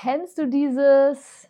Kennst du dieses?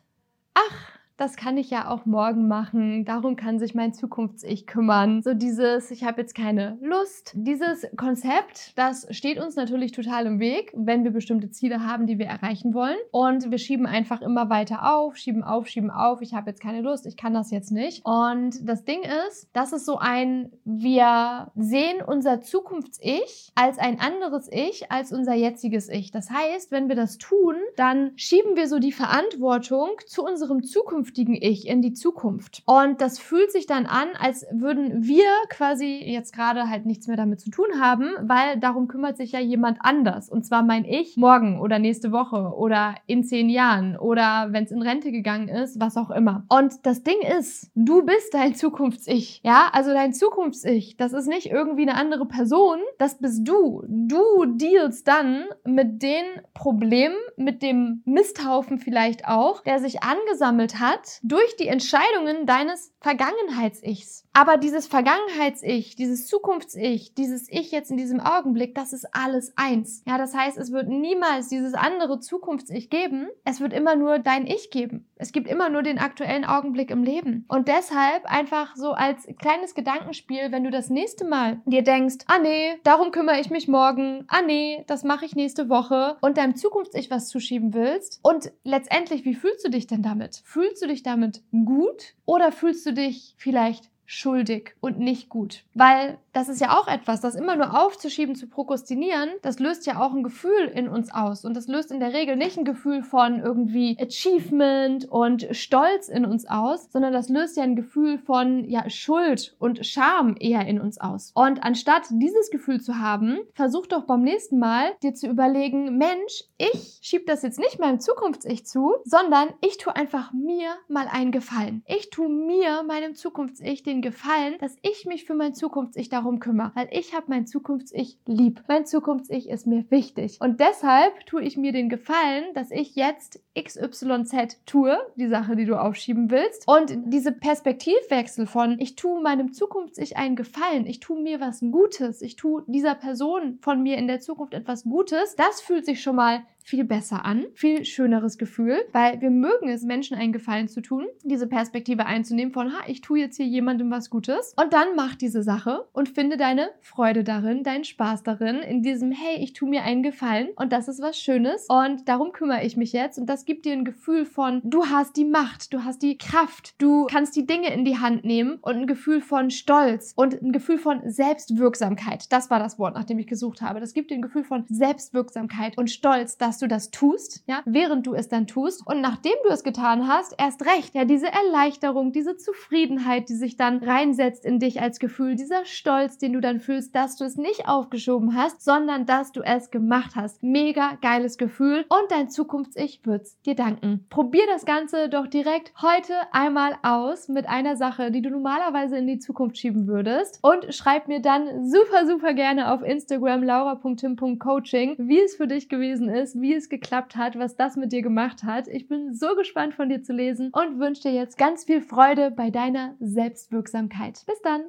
Ach, das kann ich ja auch morgen machen, darum kann sich mein Zukunfts-Ich kümmern. So dieses, ich habe jetzt keine Lust. Dieses Konzept, das steht uns natürlich total im Weg, wenn wir bestimmte Ziele haben, die wir erreichen wollen. Und wir schieben einfach immer weiter auf, schieben auf, schieben auf. Ich habe jetzt keine Lust, ich kann das jetzt nicht. Und das Ding ist, das ist so ein, wir sehen unser Zukunfts-Ich als ein anderes Ich, als unser jetziges Ich. Das heißt, wenn wir das tun, dann schieben wir so die Verantwortung zu unserem Zukunfts zukünftigen Ich, in die Zukunft. Und das fühlt sich dann an, als würden wir quasi jetzt gerade halt nichts mehr damit zu tun haben, weil darum kümmert sich ja jemand anders. Und zwar mein Ich morgen oder nächste Woche oder in zehn Jahren oder wenn es in Rente gegangen ist, was auch immer. Und das Ding ist, du bist dein Zukunfts-Ich. Ja, also dein Zukunfts-Ich, das ist nicht irgendwie eine andere Person, das bist du. Du dealst dann mit den Problemen, mit dem Misthaufen vielleicht auch, der sich angesammelt hat durch die Entscheidungen deines Vergangenheits-Ichs. Aber dieses Vergangenheits-Ich, dieses Zukunfts-Ich, dieses Ich jetzt in diesem Augenblick, das ist alles eins. Ja, das heißt, es wird niemals dieses andere Zukunfts-Ich geben. Es wird immer nur dein Ich geben. Es gibt immer nur den aktuellen Augenblick im Leben. Und deshalb einfach so als kleines Gedankenspiel, wenn du das nächste Mal dir denkst, ah nee, darum kümmere ich mich morgen, ah nee, das mache ich nächste Woche und deinem Zukunfts-Ich was zuschieben willst. Und letztendlich, wie fühlst du dich denn damit? Fühlst du dich damit gut oder fühlst du dich vielleicht schuldig und nicht gut. Weil das ist ja auch etwas, das immer nur aufzuschieben, zu prokrastinieren, das löst ja auch ein Gefühl in uns aus. Und das löst in der Regel nicht ein Gefühl von irgendwie Achievement und Stolz in uns aus, sondern das löst ja ein Gefühl von ja, Schuld und Scham eher in uns aus. Und anstatt dieses Gefühl zu haben, versuch doch beim nächsten Mal dir zu überlegen, Mensch, ich schieb das jetzt nicht meinem Zukunfts-Ich zu, sondern ich tue einfach mir mal einen Gefallen. Ich tue mir, meinem Zukunfts-Ich, den Gefallen, dass ich mich für mein Zukunfts-Ich darum kümmere, weil ich habe mein Zukunfts-Ich lieb. Mein Zukunfts-Ich ist mir wichtig. Und deshalb tue ich mir den Gefallen, dass ich jetzt XYZ tue, die Sache, die du aufschieben willst. Und diese Perspektivwechsel von ich tue meinem Zukunfts-Ich einen Gefallen, ich tue mir was Gutes, ich tue dieser Person von mir in der Zukunft etwas Gutes, das fühlt sich schon mal viel besser an, viel schöneres Gefühl, weil wir mögen es, Menschen einen Gefallen zu tun, diese Perspektive einzunehmen von, ha, ich tue jetzt hier jemandem was Gutes und dann mach diese Sache und finde deine Freude darin, deinen Spaß darin, in diesem, hey, ich tue mir einen Gefallen und das ist was Schönes und darum kümmere ich mich jetzt und das gibt dir ein Gefühl von, du hast die Macht, du hast die Kraft, du kannst die Dinge in die Hand nehmen und ein Gefühl von Stolz und ein Gefühl von Selbstwirksamkeit. Das war das Wort, nach dem ich gesucht habe. Das gibt dir ein Gefühl von Selbstwirksamkeit und Stolz, dass du das tust, ja, während du es dann tust und nachdem du es getan hast, erst recht, ja, diese Erleichterung, diese Zufriedenheit, die sich dann reinsetzt in dich als Gefühl, dieser Stolz, den du dann fühlst, dass du es nicht aufgeschoben hast, sondern dass du es gemacht hast. Mega geiles Gefühl und dein Zukunfts-Ich wird's dir danken. Probier das Ganze doch direkt heute einmal aus mit einer Sache, die du normalerweise in die Zukunft schieben würdest und schreib mir dann super, super gerne auf Instagram laura.tim.coaching, wie es für dich gewesen ist, wie es geklappt hat, was das mit dir gemacht hat. Ich bin so gespannt von dir zu lesen und wünsche dir jetzt ganz viel Freude bei deiner Selbstwirksamkeit. Bis dann!